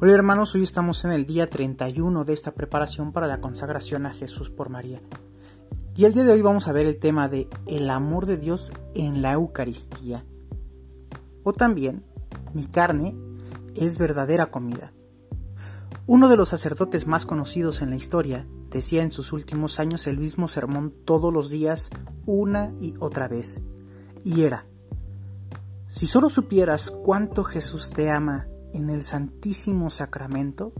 Hola hermanos, hoy estamos en el día 31 de esta preparación para la consagración a Jesús por María. Y el día de hoy vamos a ver el tema de el amor de Dios en la Eucaristía. O también, mi carne es verdadera comida. Uno de los sacerdotes más conocidos en la historia decía en sus últimos años el mismo sermón todos los días, una y otra vez. Y era, si solo supieras cuánto Jesús te ama en el Santísimo Sacramento,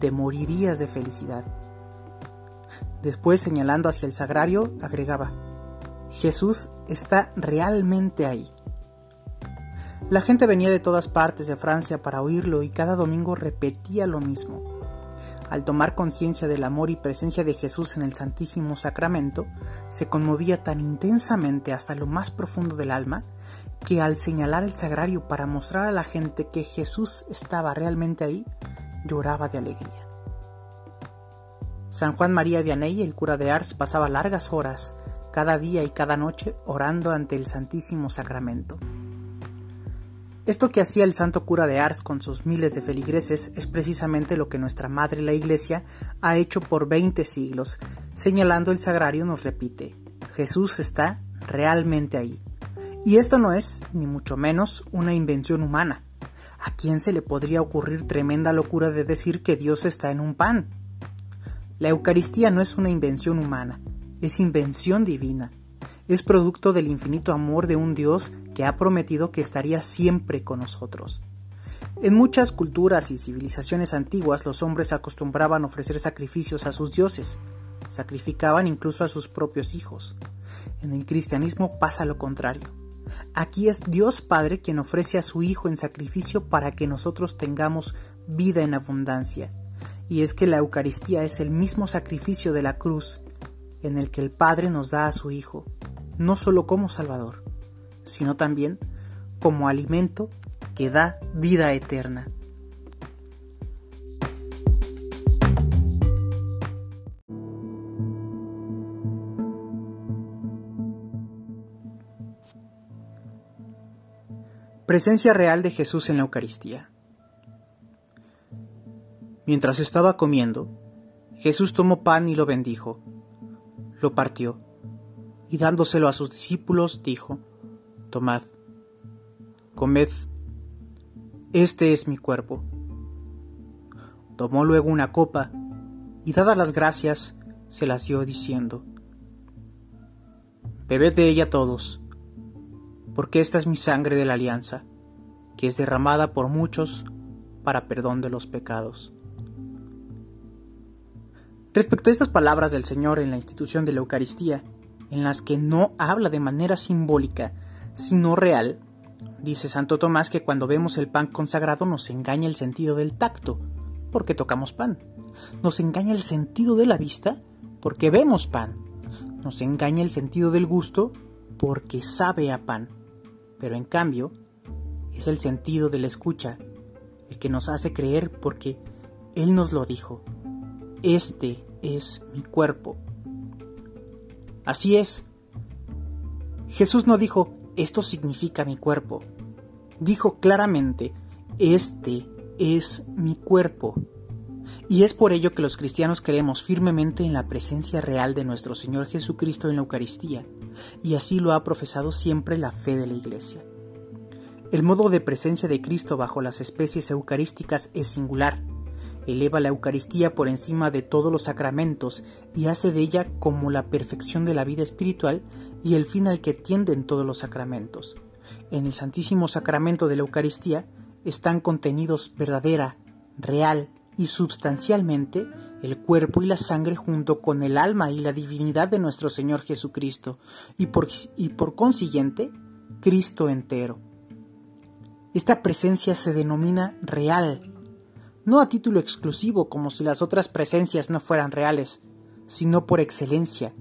te morirías de felicidad. Después, señalando hacia el sagrario, agregaba, Jesús está realmente ahí. La gente venía de todas partes de Francia para oírlo y cada domingo repetía lo mismo. Al tomar conciencia del amor y presencia de Jesús en el Santísimo Sacramento, se conmovía tan intensamente hasta lo más profundo del alma que al señalar el sagrario para mostrar a la gente que Jesús estaba realmente ahí, lloraba de alegría. San Juan María Vianney, el cura de Ars, pasaba largas horas cada día y cada noche orando ante el Santísimo Sacramento. Esto que hacía el santo cura de Ars con sus miles de feligreses es precisamente lo que nuestra Madre la Iglesia ha hecho por veinte siglos. Señalando el sagrario nos repite, Jesús está realmente ahí. Y esto no es, ni mucho menos, una invención humana. ¿A quién se le podría ocurrir tremenda locura de decir que Dios está en un pan? La Eucaristía no es una invención humana, es invención divina. Es producto del infinito amor de un Dios que ha prometido que estaría siempre con nosotros. En muchas culturas y civilizaciones antiguas los hombres acostumbraban ofrecer sacrificios a sus dioses, sacrificaban incluso a sus propios hijos. En el cristianismo pasa lo contrario. Aquí es Dios Padre quien ofrece a su Hijo en sacrificio para que nosotros tengamos vida en abundancia. Y es que la Eucaristía es el mismo sacrificio de la cruz en el que el Padre nos da a su Hijo, no solo como Salvador, sino también como alimento que da vida eterna. Presencia real de Jesús en la Eucaristía. Mientras estaba comiendo, Jesús tomó pan y lo bendijo, lo partió, y dándoselo a sus discípulos, dijo, Tomad, comed, este es mi cuerpo. Tomó luego una copa, y dadas las gracias, se las dio diciendo, Bebed de ella todos, porque esta es mi sangre de la alianza, que es derramada por muchos para perdón de los pecados. Respecto a estas palabras del Señor en la institución de la Eucaristía, en las que no habla de manera simbólica, sino real, dice Santo Tomás que cuando vemos el pan consagrado nos engaña el sentido del tacto, porque tocamos pan. Nos engaña el sentido de la vista, porque vemos pan. Nos engaña el sentido del gusto, porque sabe a pan pero en cambio es el sentido de la escucha el que nos hace creer porque Él nos lo dijo. Este es mi cuerpo. Así es. Jesús no dijo, esto significa mi cuerpo. Dijo claramente, este es mi cuerpo. Y es por ello que los cristianos creemos firmemente en la presencia real de nuestro Señor Jesucristo en la Eucaristía, y así lo ha profesado siempre la fe de la Iglesia. El modo de presencia de Cristo bajo las especies eucarísticas es singular. Eleva la Eucaristía por encima de todos los sacramentos y hace de ella como la perfección de la vida espiritual y el fin al que tienden todos los sacramentos. En el Santísimo Sacramento de la Eucaristía están contenidos verdadera, real y substancialmente el cuerpo y la sangre junto con el alma y la divinidad de nuestro Señor Jesucristo, y por, y por consiguiente, Cristo entero. Esta presencia se denomina real, no a título exclusivo como si las otras presencias no fueran reales, sino por excelencia,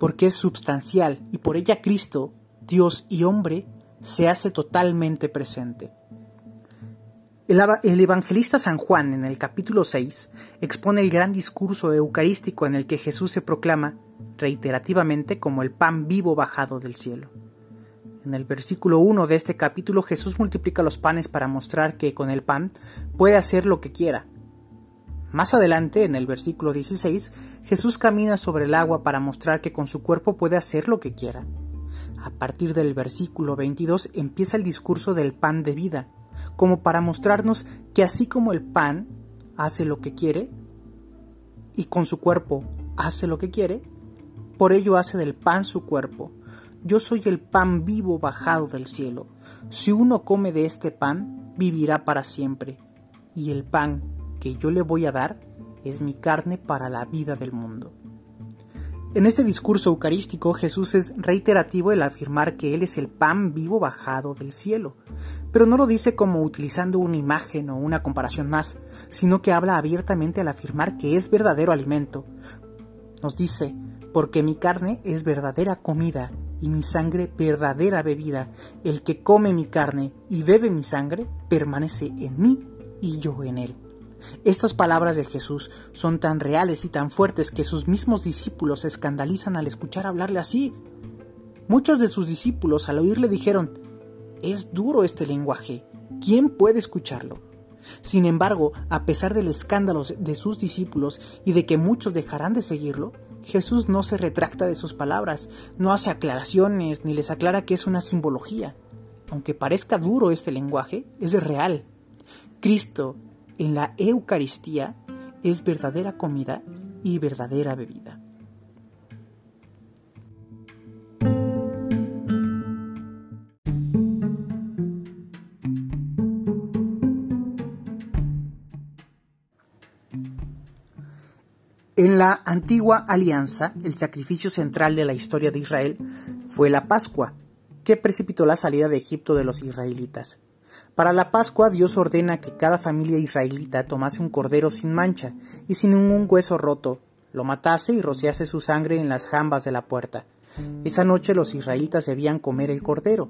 porque es substancial y por ella Cristo, Dios y hombre, se hace totalmente presente. El, evangelista San Juan en el capítulo 6 expone el gran discurso eucarístico en el que Jesús se proclama reiterativamente como el pan vivo bajado del cielo. En el versículo 1 de este capítulo Jesús multiplica los panes para mostrar que con el pan puede hacer lo que quiera. Más adelante, en el versículo 16, Jesús camina sobre el agua para mostrar que con su cuerpo puede hacer lo que quiera. A partir del versículo 22 empieza el discurso del pan de vida, como para mostrarnos que así como el pan hace lo que quiere y con su cuerpo hace lo que quiere, por ello hace del pan su cuerpo, yo soy el pan vivo bajado del cielo. Si uno come de este pan, vivirá para siempre. Y el pan que yo le voy a dar es mi carne para la vida del mundo. En este discurso eucarístico Jesús es reiterativo el afirmar que Él es el pan vivo bajado del cielo, pero no lo dice como utilizando una imagen o una comparación más, sino que habla abiertamente al afirmar que es verdadero alimento. Nos dice, porque mi carne es verdadera comida y mi sangre verdadera bebida. El que come mi carne y bebe mi sangre permanece en mí y yo en él. Estas palabras de Jesús son tan reales y tan fuertes que sus mismos discípulos se escandalizan al escuchar hablarle así. Muchos de sus discípulos al oírle dijeron, es duro este lenguaje, ¿quién puede escucharlo? Sin embargo, a pesar del escándalo de sus discípulos y de que muchos dejarán de seguirlo, Jesús no se retracta de sus palabras, no hace aclaraciones ni les aclara que es una simbología. Aunque parezca duro este lenguaje, es real. Cristo en la Eucaristía es verdadera comida y verdadera bebida. En la antigua alianza, el sacrificio central de la historia de Israel fue la Pascua, que precipitó la salida de Egipto de los israelitas. Para la Pascua Dios ordena que cada familia israelita tomase un cordero sin mancha y sin ningún hueso roto, lo matase y rociase su sangre en las jambas de la puerta. Esa noche los israelitas debían comer el cordero.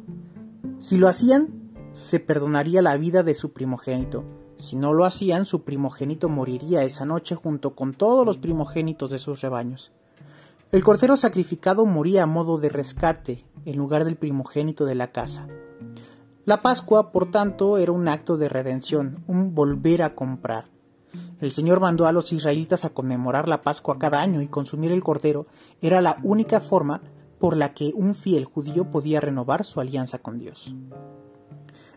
Si lo hacían, se perdonaría la vida de su primogénito si no lo hacían, su primogénito moriría esa noche junto con todos los primogénitos de sus rebaños. El cordero sacrificado moría a modo de rescate en lugar del primogénito de la casa. La Pascua, por tanto, era un acto de redención, un volver a comprar. El Señor mandó a los israelitas a conmemorar la Pascua cada año y consumir el cordero era la única forma por la que un fiel judío podía renovar su alianza con Dios.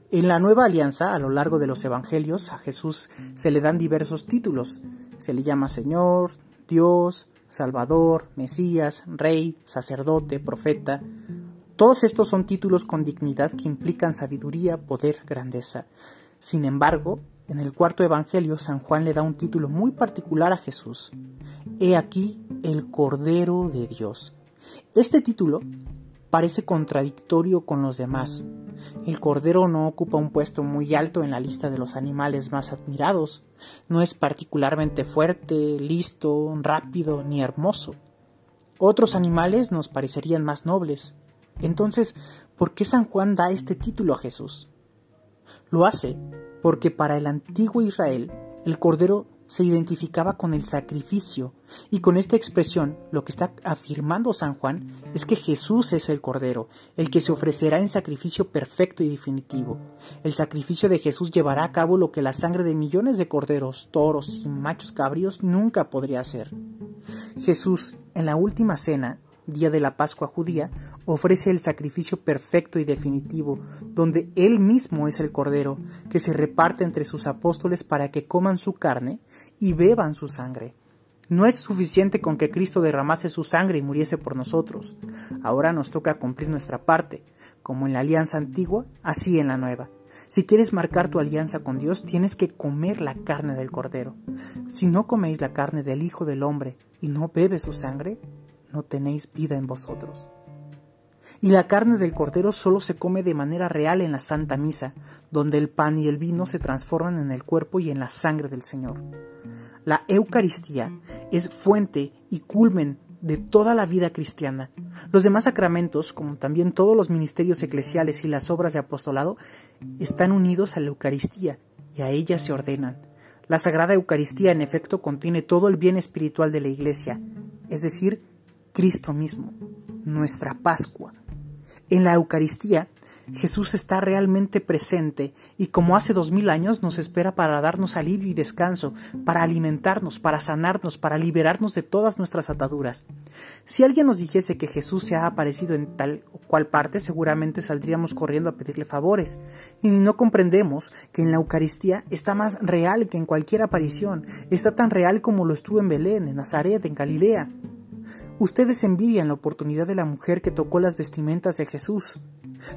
En la nueva alianza, a lo largo de los evangelios, a Jesús se le dan diversos títulos. Se le llama Señor, Dios, Salvador, Mesías, Rey, sacerdote, profeta. Todos estos son títulos con dignidad que implican sabiduría, poder, grandeza. Sin embargo, en el cuarto evangelio, San Juan le da un título muy particular a Jesús. He aquí el Cordero de Dios. Este título parece contradictorio con los demás, el cordero no ocupa un puesto muy alto en la lista de los animales más admirados. No es particularmente fuerte, listo, rápido ni hermoso. Otros animales nos parecerían más nobles. Entonces, ¿por qué San Juan da este título a Jesús? Lo hace porque para el antiguo Israel el cordero se identificaba con el sacrificio y con esta expresión lo que está afirmando San Juan es que Jesús es el Cordero, el que se ofrecerá en sacrificio perfecto y definitivo. El sacrificio de Jesús llevará a cabo lo que la sangre de millones de corderos, toros y machos cabríos nunca podría hacer. Jesús, en la última cena, día de la Pascua judía, ofrece el sacrificio perfecto y definitivo, donde Él mismo es el Cordero, que se reparte entre sus apóstoles para que coman su carne y beban su sangre. No es suficiente con que Cristo derramase su sangre y muriese por nosotros. Ahora nos toca cumplir nuestra parte, como en la alianza antigua, así en la nueva. Si quieres marcar tu alianza con Dios, tienes que comer la carne del Cordero. Si no coméis la carne del Hijo del Hombre y no bebes su sangre, no tenéis vida en vosotros. Y la carne del cordero solo se come de manera real en la Santa Misa, donde el pan y el vino se transforman en el cuerpo y en la sangre del Señor. La Eucaristía es fuente y culmen de toda la vida cristiana. Los demás sacramentos, como también todos los ministerios eclesiales y las obras de apostolado, están unidos a la Eucaristía y a ella se ordenan. La Sagrada Eucaristía, en efecto, contiene todo el bien espiritual de la Iglesia, es decir, Cristo mismo, nuestra Pascua. En la Eucaristía Jesús está realmente presente y como hace dos mil años nos espera para darnos alivio y descanso, para alimentarnos, para sanarnos, para liberarnos de todas nuestras ataduras. Si alguien nos dijese que Jesús se ha aparecido en tal o cual parte, seguramente saldríamos corriendo a pedirle favores. Y no comprendemos que en la Eucaristía está más real que en cualquier aparición, está tan real como lo estuvo en Belén, en Nazaret, en Galilea. Ustedes envidian la oportunidad de la mujer que tocó las vestimentas de Jesús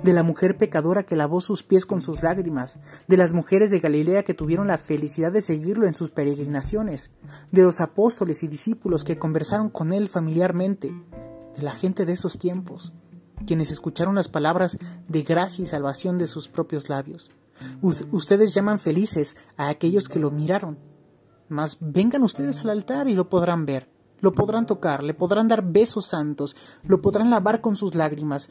de la mujer pecadora que lavó sus pies con sus lágrimas, de las mujeres de Galilea que tuvieron la felicidad de seguirlo en sus peregrinaciones, de los apóstoles y discípulos que conversaron con él familiarmente, de la gente de esos tiempos, quienes escucharon las palabras de gracia y salvación de sus propios labios. ustedes llaman felices a aquellos que lo miraron, mas vengan ustedes al altar y lo podrán ver lo podrán tocar, le podrán dar besos santos, lo podrán lavar con sus lágrimas,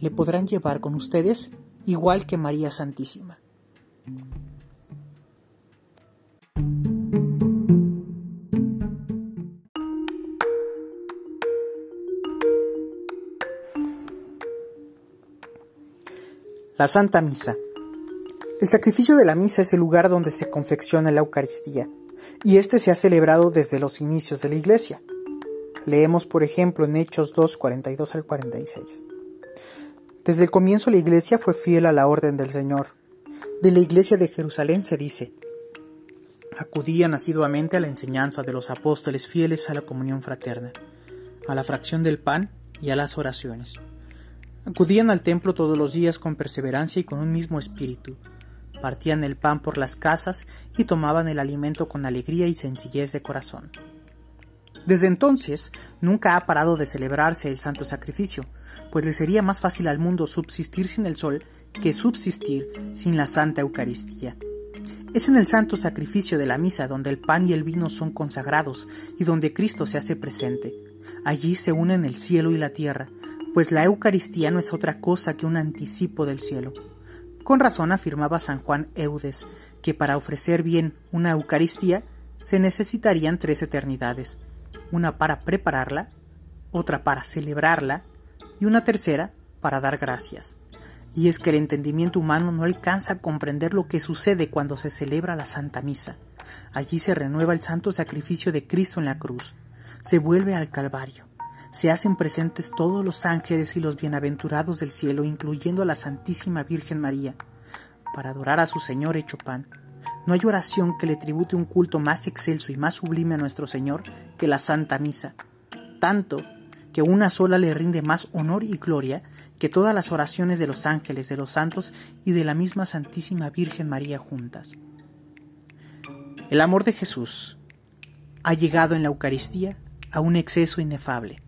le podrán llevar con ustedes igual que María Santísima. La Santa Misa. El sacrificio de la misa es el lugar donde se confecciona la Eucaristía, y este se ha celebrado desde los inicios de la Iglesia. Leemos, por ejemplo, en Hechos 2, 42 al 46. Desde el comienzo la Iglesia fue fiel a la orden del Señor. De la Iglesia de Jerusalén se dice, acudían asiduamente a la enseñanza de los apóstoles fieles a la comunión fraterna, a la fracción del pan y a las oraciones. Acudían al templo todos los días con perseverancia y con un mismo espíritu. Partían el pan por las casas y tomaban el alimento con alegría y sencillez de corazón. Desde entonces nunca ha parado de celebrarse el santo sacrificio, pues le sería más fácil al mundo subsistir sin el sol que subsistir sin la Santa Eucaristía. Es en el santo sacrificio de la misa donde el pan y el vino son consagrados y donde Cristo se hace presente. Allí se unen el cielo y la tierra, pues la Eucaristía no es otra cosa que un anticipo del cielo. Con razón afirmaba San Juan Eudes que para ofrecer bien una Eucaristía se necesitarían tres eternidades, una para prepararla, otra para celebrarla y una tercera para dar gracias. Y es que el entendimiento humano no alcanza a comprender lo que sucede cuando se celebra la Santa Misa. Allí se renueva el santo sacrificio de Cristo en la cruz, se vuelve al Calvario, se hacen presentes todos los ángeles y los bienaventurados del cielo, incluyendo a la Santísima Virgen María, para adorar a su Señor hecho pan. No hay oración que le tribute un culto más excelso y más sublime a nuestro Señor que la Santa Misa, tanto que una sola le rinde más honor y gloria que todas las oraciones de los ángeles, de los santos y de la misma Santísima Virgen María juntas. El amor de Jesús ha llegado en la Eucaristía a un exceso inefable,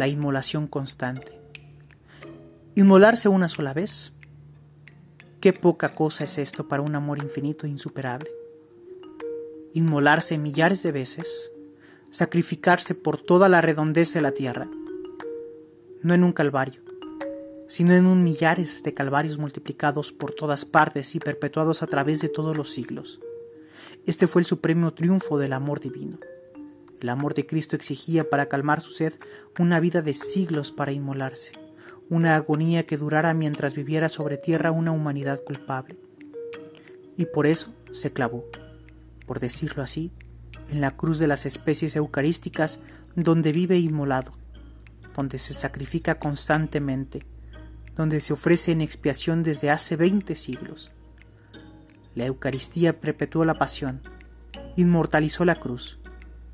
la inmolación constante. Inmolarse una sola vez, qué poca cosa es esto para un amor infinito e insuperable. Inmolarse millares de veces, sacrificarse por toda la redondez de la tierra, no en un calvario, sino en un millares de calvarios multiplicados por todas partes y perpetuados a través de todos los siglos. Este fue el supremo triunfo del amor divino. El amor de Cristo exigía para calmar su sed una vida de siglos para inmolarse, una agonía que durara mientras viviera sobre tierra una humanidad culpable. Y por eso se clavó, por decirlo así, en la cruz de las especies eucarísticas donde vive inmolado, donde se sacrifica constantemente, donde se ofrece en expiación desde hace veinte siglos. La Eucaristía perpetuó la pasión, inmortalizó la cruz,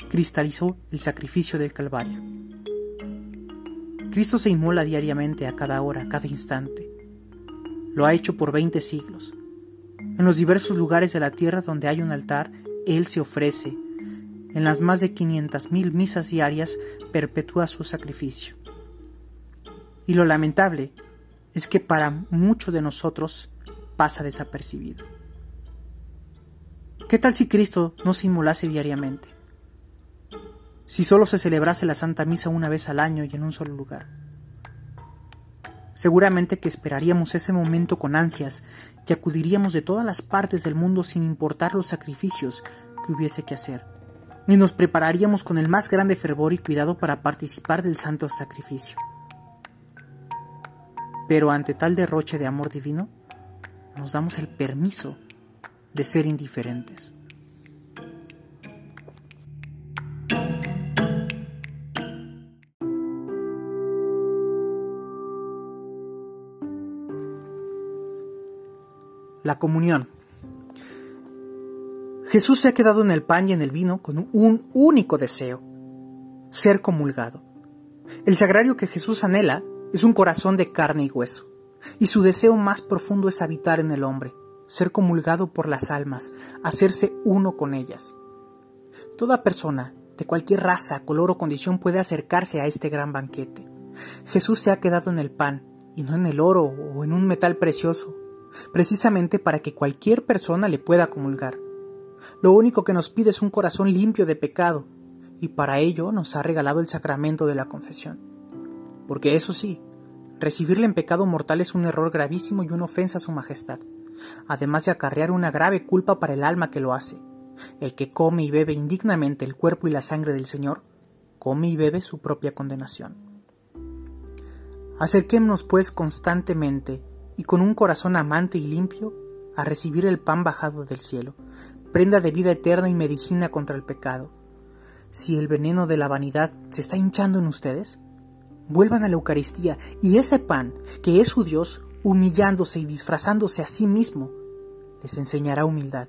cristalizó el sacrificio del Calvario. Cristo se inmola diariamente a cada hora, a cada instante. Lo ha hecho por veinte siglos. En los diversos lugares de la tierra donde hay un altar, Él se ofrece, en las más de 500.000 misas diarias perpetúa su sacrificio. Y lo lamentable es que para muchos de nosotros pasa desapercibido. ¿Qué tal si Cristo no se inmolase diariamente? Si solo se celebrase la Santa Misa una vez al año y en un solo lugar. Seguramente que esperaríamos ese momento con ansias y acudiríamos de todas las partes del mundo sin importar los sacrificios que hubiese que hacer ni nos prepararíamos con el más grande fervor y cuidado para participar del santo sacrificio. Pero ante tal derroche de amor divino, nos damos el permiso de ser indiferentes. La comunión. Jesús se ha quedado en el pan y en el vino con un único deseo, ser comulgado. El sagrario que Jesús anhela es un corazón de carne y hueso, y su deseo más profundo es habitar en el hombre, ser comulgado por las almas, hacerse uno con ellas. Toda persona, de cualquier raza, color o condición, puede acercarse a este gran banquete. Jesús se ha quedado en el pan, y no en el oro o en un metal precioso, precisamente para que cualquier persona le pueda comulgar. Lo único que nos pide es un corazón limpio de pecado, y para ello nos ha regalado el sacramento de la confesión. Porque eso sí, recibirle en pecado mortal es un error gravísimo y una ofensa a su majestad, además de acarrear una grave culpa para el alma que lo hace. El que come y bebe indignamente el cuerpo y la sangre del Señor, come y bebe su propia condenación. Acerquémonos pues constantemente y con un corazón amante y limpio a recibir el pan bajado del cielo, prenda de vida eterna y medicina contra el pecado. Si el veneno de la vanidad se está hinchando en ustedes, vuelvan a la Eucaristía y ese pan, que es su Dios, humillándose y disfrazándose a sí mismo, les enseñará humildad.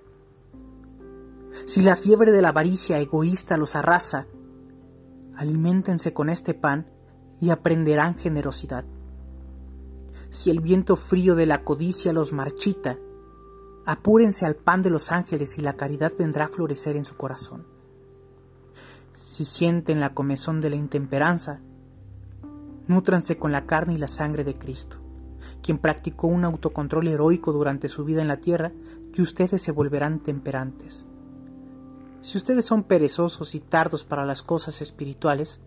Si la fiebre de la avaricia egoísta los arrasa, aliméntense con este pan y aprenderán generosidad si el viento frío de la codicia los marchita, apúrense al pan de los ángeles y la caridad vendrá a florecer en su corazón. Si sienten la comezón de la intemperanza, nútranse con la carne y la sangre de Cristo, quien practicó un autocontrol heroico durante su vida en la tierra, que ustedes se volverán temperantes. Si ustedes son perezosos y tardos para las cosas espirituales,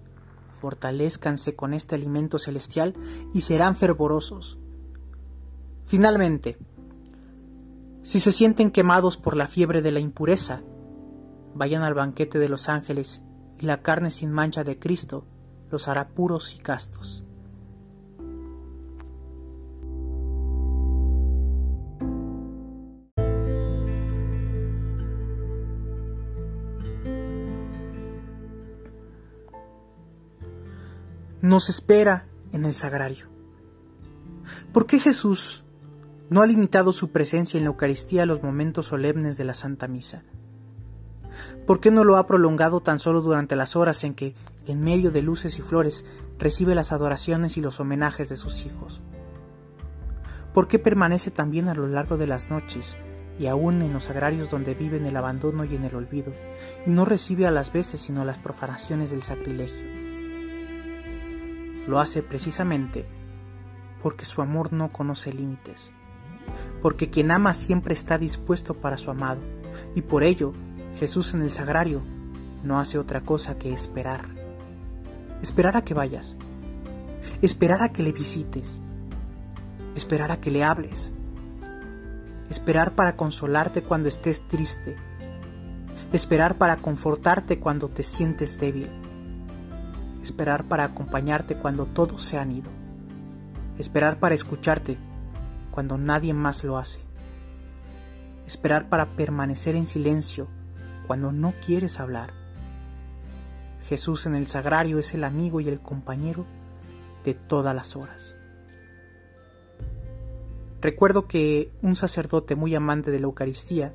fortalezcanse con este alimento celestial y serán fervorosos. Finalmente, si se sienten quemados por la fiebre de la impureza, vayan al banquete de los ángeles y la carne sin mancha de Cristo los hará puros y castos. Nos espera en el sagrario. ¿Por qué Jesús no ha limitado su presencia en la Eucaristía a los momentos solemnes de la Santa Misa? ¿Por qué no lo ha prolongado tan solo durante las horas en que, en medio de luces y flores, recibe las adoraciones y los homenajes de sus hijos? ¿Por qué permanece también a lo largo de las noches y aún en los sagrarios donde vive en el abandono y en el olvido, y no recibe a las veces sino las profanaciones del sacrilegio? Lo hace precisamente porque su amor no conoce límites, porque quien ama siempre está dispuesto para su amado, y por ello Jesús en el sagrario no hace otra cosa que esperar. Esperar a que vayas, esperar a que le visites, esperar a que le hables, esperar para consolarte cuando estés triste, esperar para confortarte cuando te sientes débil esperar para acompañarte cuando todos se han ido, esperar para escucharte cuando nadie más lo hace, esperar para permanecer en silencio cuando no quieres hablar. Jesús en el sagrario es el amigo y el compañero de todas las horas. Recuerdo que un sacerdote muy amante de la Eucaristía,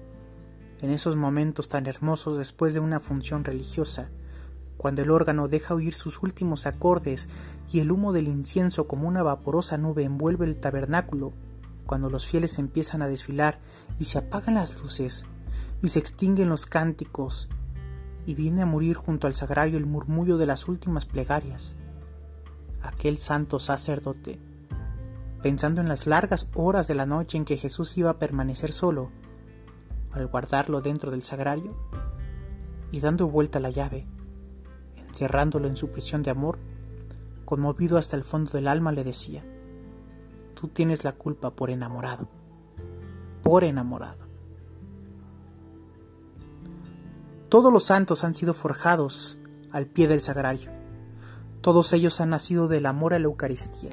en esos momentos tan hermosos después de una función religiosa, cuando el órgano deja oír sus últimos acordes y el humo del incienso como una vaporosa nube envuelve el tabernáculo, cuando los fieles empiezan a desfilar y se apagan las luces y se extinguen los cánticos y viene a morir junto al sagrario el murmullo de las últimas plegarias. Aquel santo sacerdote, pensando en las largas horas de la noche en que Jesús iba a permanecer solo, al guardarlo dentro del sagrario y dando vuelta la llave, cerrándolo en su prisión de amor, conmovido hasta el fondo del alma, le decía, tú tienes la culpa por enamorado, por enamorado. Todos los santos han sido forjados al pie del sagrario, todos ellos han nacido del amor a la Eucaristía.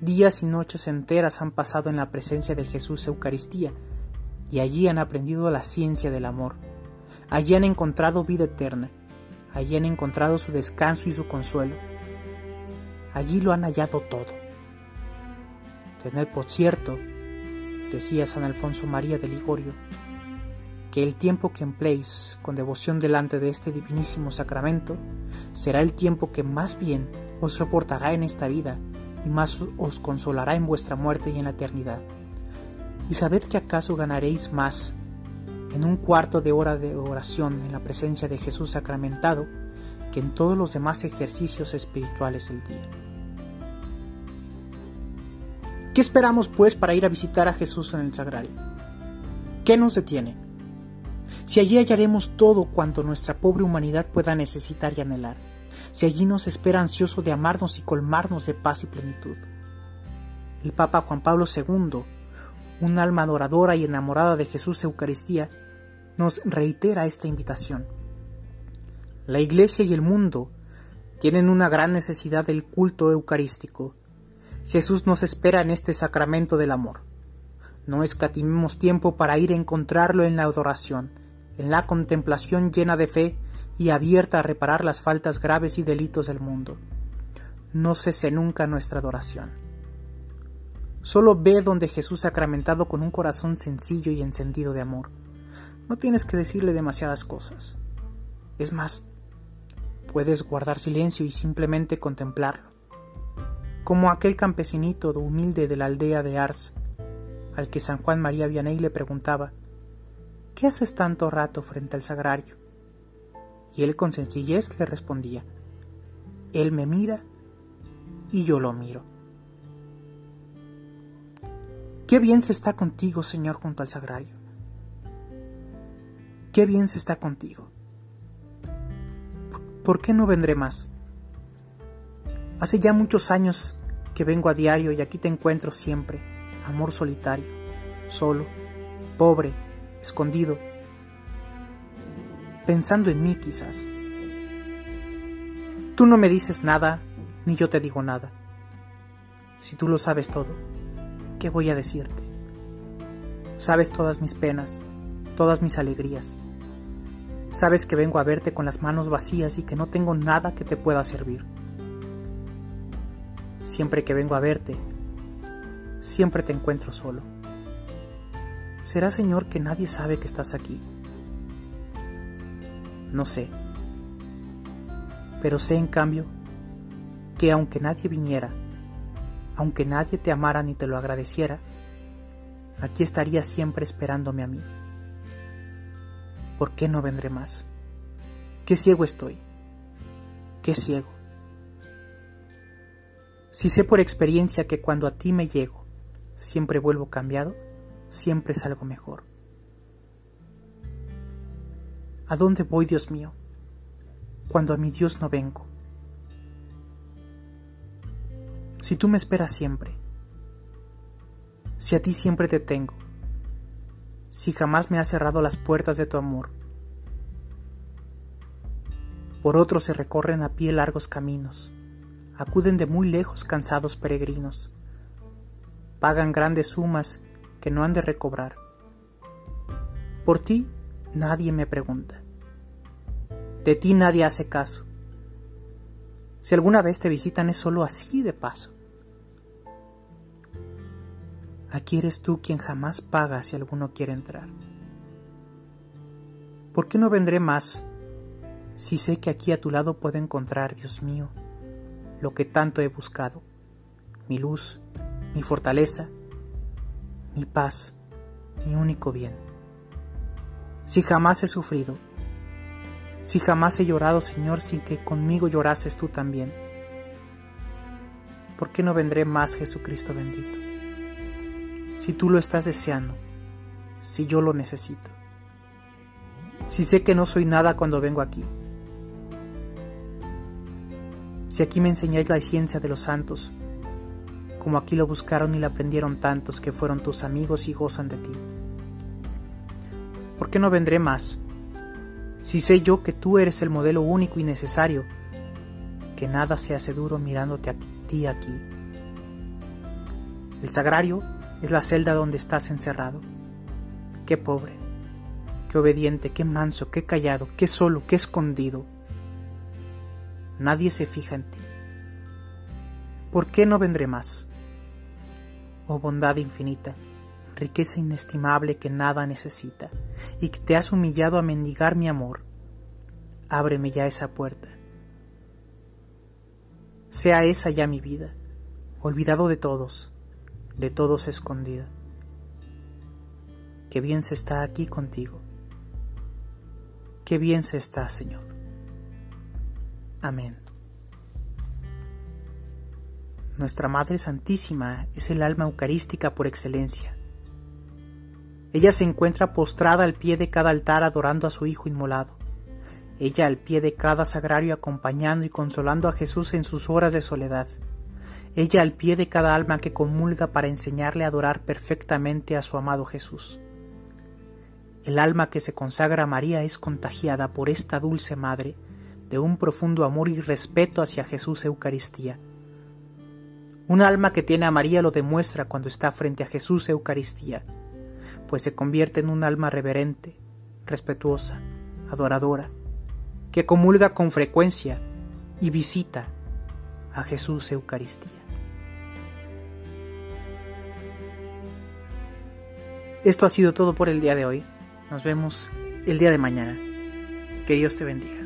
Días y noches enteras han pasado en la presencia de Jesús Eucaristía, y allí han aprendido la ciencia del amor. Allí han encontrado vida eterna, allí han encontrado su descanso y su consuelo. Allí lo han hallado todo. Tened por cierto, decía San Alfonso María de Ligorio, que el tiempo que empleéis con devoción delante de este divinísimo sacramento será el tiempo que más bien os soportará en esta vida y más os consolará en vuestra muerte y en la eternidad. Y sabed que acaso ganaréis más en un cuarto de hora de oración en la presencia de Jesús sacramentado que en todos los demás ejercicios espirituales del día. ¿Qué esperamos pues para ir a visitar a Jesús en el sagrario? ¿Qué nos detiene? Si allí hallaremos todo cuanto nuestra pobre humanidad pueda necesitar y anhelar, si allí nos espera ansioso de amarnos y colmarnos de paz y plenitud. El Papa Juan Pablo II, un alma adoradora y enamorada de Jesús Eucaristía, nos reitera esta invitación. La Iglesia y el mundo tienen una gran necesidad del culto eucarístico. Jesús nos espera en este sacramento del amor. No escatimemos tiempo para ir a encontrarlo en la adoración, en la contemplación llena de fe y abierta a reparar las faltas graves y delitos del mundo. No cese nunca nuestra adoración. Solo ve donde Jesús sacramentado con un corazón sencillo y encendido de amor. No tienes que decirle demasiadas cosas. Es más, puedes guardar silencio y simplemente contemplarlo. Como aquel campesinito humilde de la aldea de Ars, al que San Juan María Vianney le preguntaba, ¿qué haces tanto rato frente al sagrario? Y él con sencillez le respondía, Él me mira y yo lo miro. Qué bien se está contigo, Señor, junto al sagrario. Qué bien se está contigo. ¿Por qué no vendré más? Hace ya muchos años que vengo a diario y aquí te encuentro siempre, amor solitario, solo, pobre, escondido, pensando en mí quizás. Tú no me dices nada, ni yo te digo nada. Si tú lo sabes todo, ¿qué voy a decirte? Sabes todas mis penas, todas mis alegrías. Sabes que vengo a verte con las manos vacías y que no tengo nada que te pueda servir. Siempre que vengo a verte, siempre te encuentro solo. ¿Será, Señor, que nadie sabe que estás aquí? no sé. Pero sé en cambio que aunque nadie viniera, aunque nadie te amara ni te lo agradeciera, aquí estaría siempre esperándome a mí. ¿Por qué no vendré más? Qué ciego estoy, qué ciego. Si sé por experiencia que cuando a ti me llego, siempre vuelvo cambiado, siempre salgo mejor. ¿A dónde voy, Dios mío, cuando a mi Dios no vengo? Si tú me esperas siempre, si a ti siempre te tengo, si jamás me has cerrado las puertas de tu amor, por otros se recorren a pie largos caminos, acuden de muy lejos cansados peregrinos, pagan grandes sumas que no han de recobrar. Por ti Nadie me pregunta. De ti nadie hace caso. Si alguna vez te visitan es solo así de paso. Aquí eres tú quien jamás paga si alguno quiere entrar. ¿Por qué no vendré más si sé que aquí a tu lado puedo encontrar, Dios mío, lo que tanto he buscado, mi luz, mi fortaleza, mi paz, mi único bien? si jamás he sufrido, si jamás he llorado, Señor, sin que conmigo llorases tú también. ¿Por qué no vendré más, Jesucristo bendito? Si tú lo estás deseando, si yo lo necesito, si sé que no soy nada cuando vengo aquí, si aquí me enseñáis la ciencia de los santos, como aquí lo buscaron y la aprendieron tantos que fueron tus amigos y gozan de ti. ¿Por qué no vendré más? Si sé yo que tú eres el modelo único y necesario, que nada se hace duro mirándote a ti aquí. El sagrario es la celda donde estás encerrado. Qué pobre, qué obediente, qué manso, qué callado, qué solo, qué escondido. Nadie se fija en ti. ¿Por qué no vendré más? Oh bondad infinita, riqueza inestimable que nada necesita, y que te has humillado a mendigar mi amor, ábreme ya esa puerta. Sea esa ya mi vida, olvidado de todos, de todos escondida. Qué bien se está aquí contigo. Qué bien se está, Señor. Amén. Nuestra Madre Santísima es el alma eucarística por excelencia. Ella se encuentra postrada al pie de cada altar adorando a su Hijo inmolado. Ella al pie de cada sagrario acompañando y consolando a Jesús en sus horas de soledad. Ella al pie de cada alma que comulga para enseñarle a adorar perfectamente a su amado Jesús. El alma que se consagra a María es contagiada por esta dulce madre de un profundo amor y respeto hacia Jesús Eucaristía. Un alma que tiene a María lo demuestra cuando está frente a Jesús Eucaristía, pues se convierte en un alma reverente, respetuosa, adoradora, que comulga con frecuencia y visita a Jesús Eucaristía. Esto ha sido todo por el día de hoy. Nos vemos el día de mañana. Que Dios te bendiga.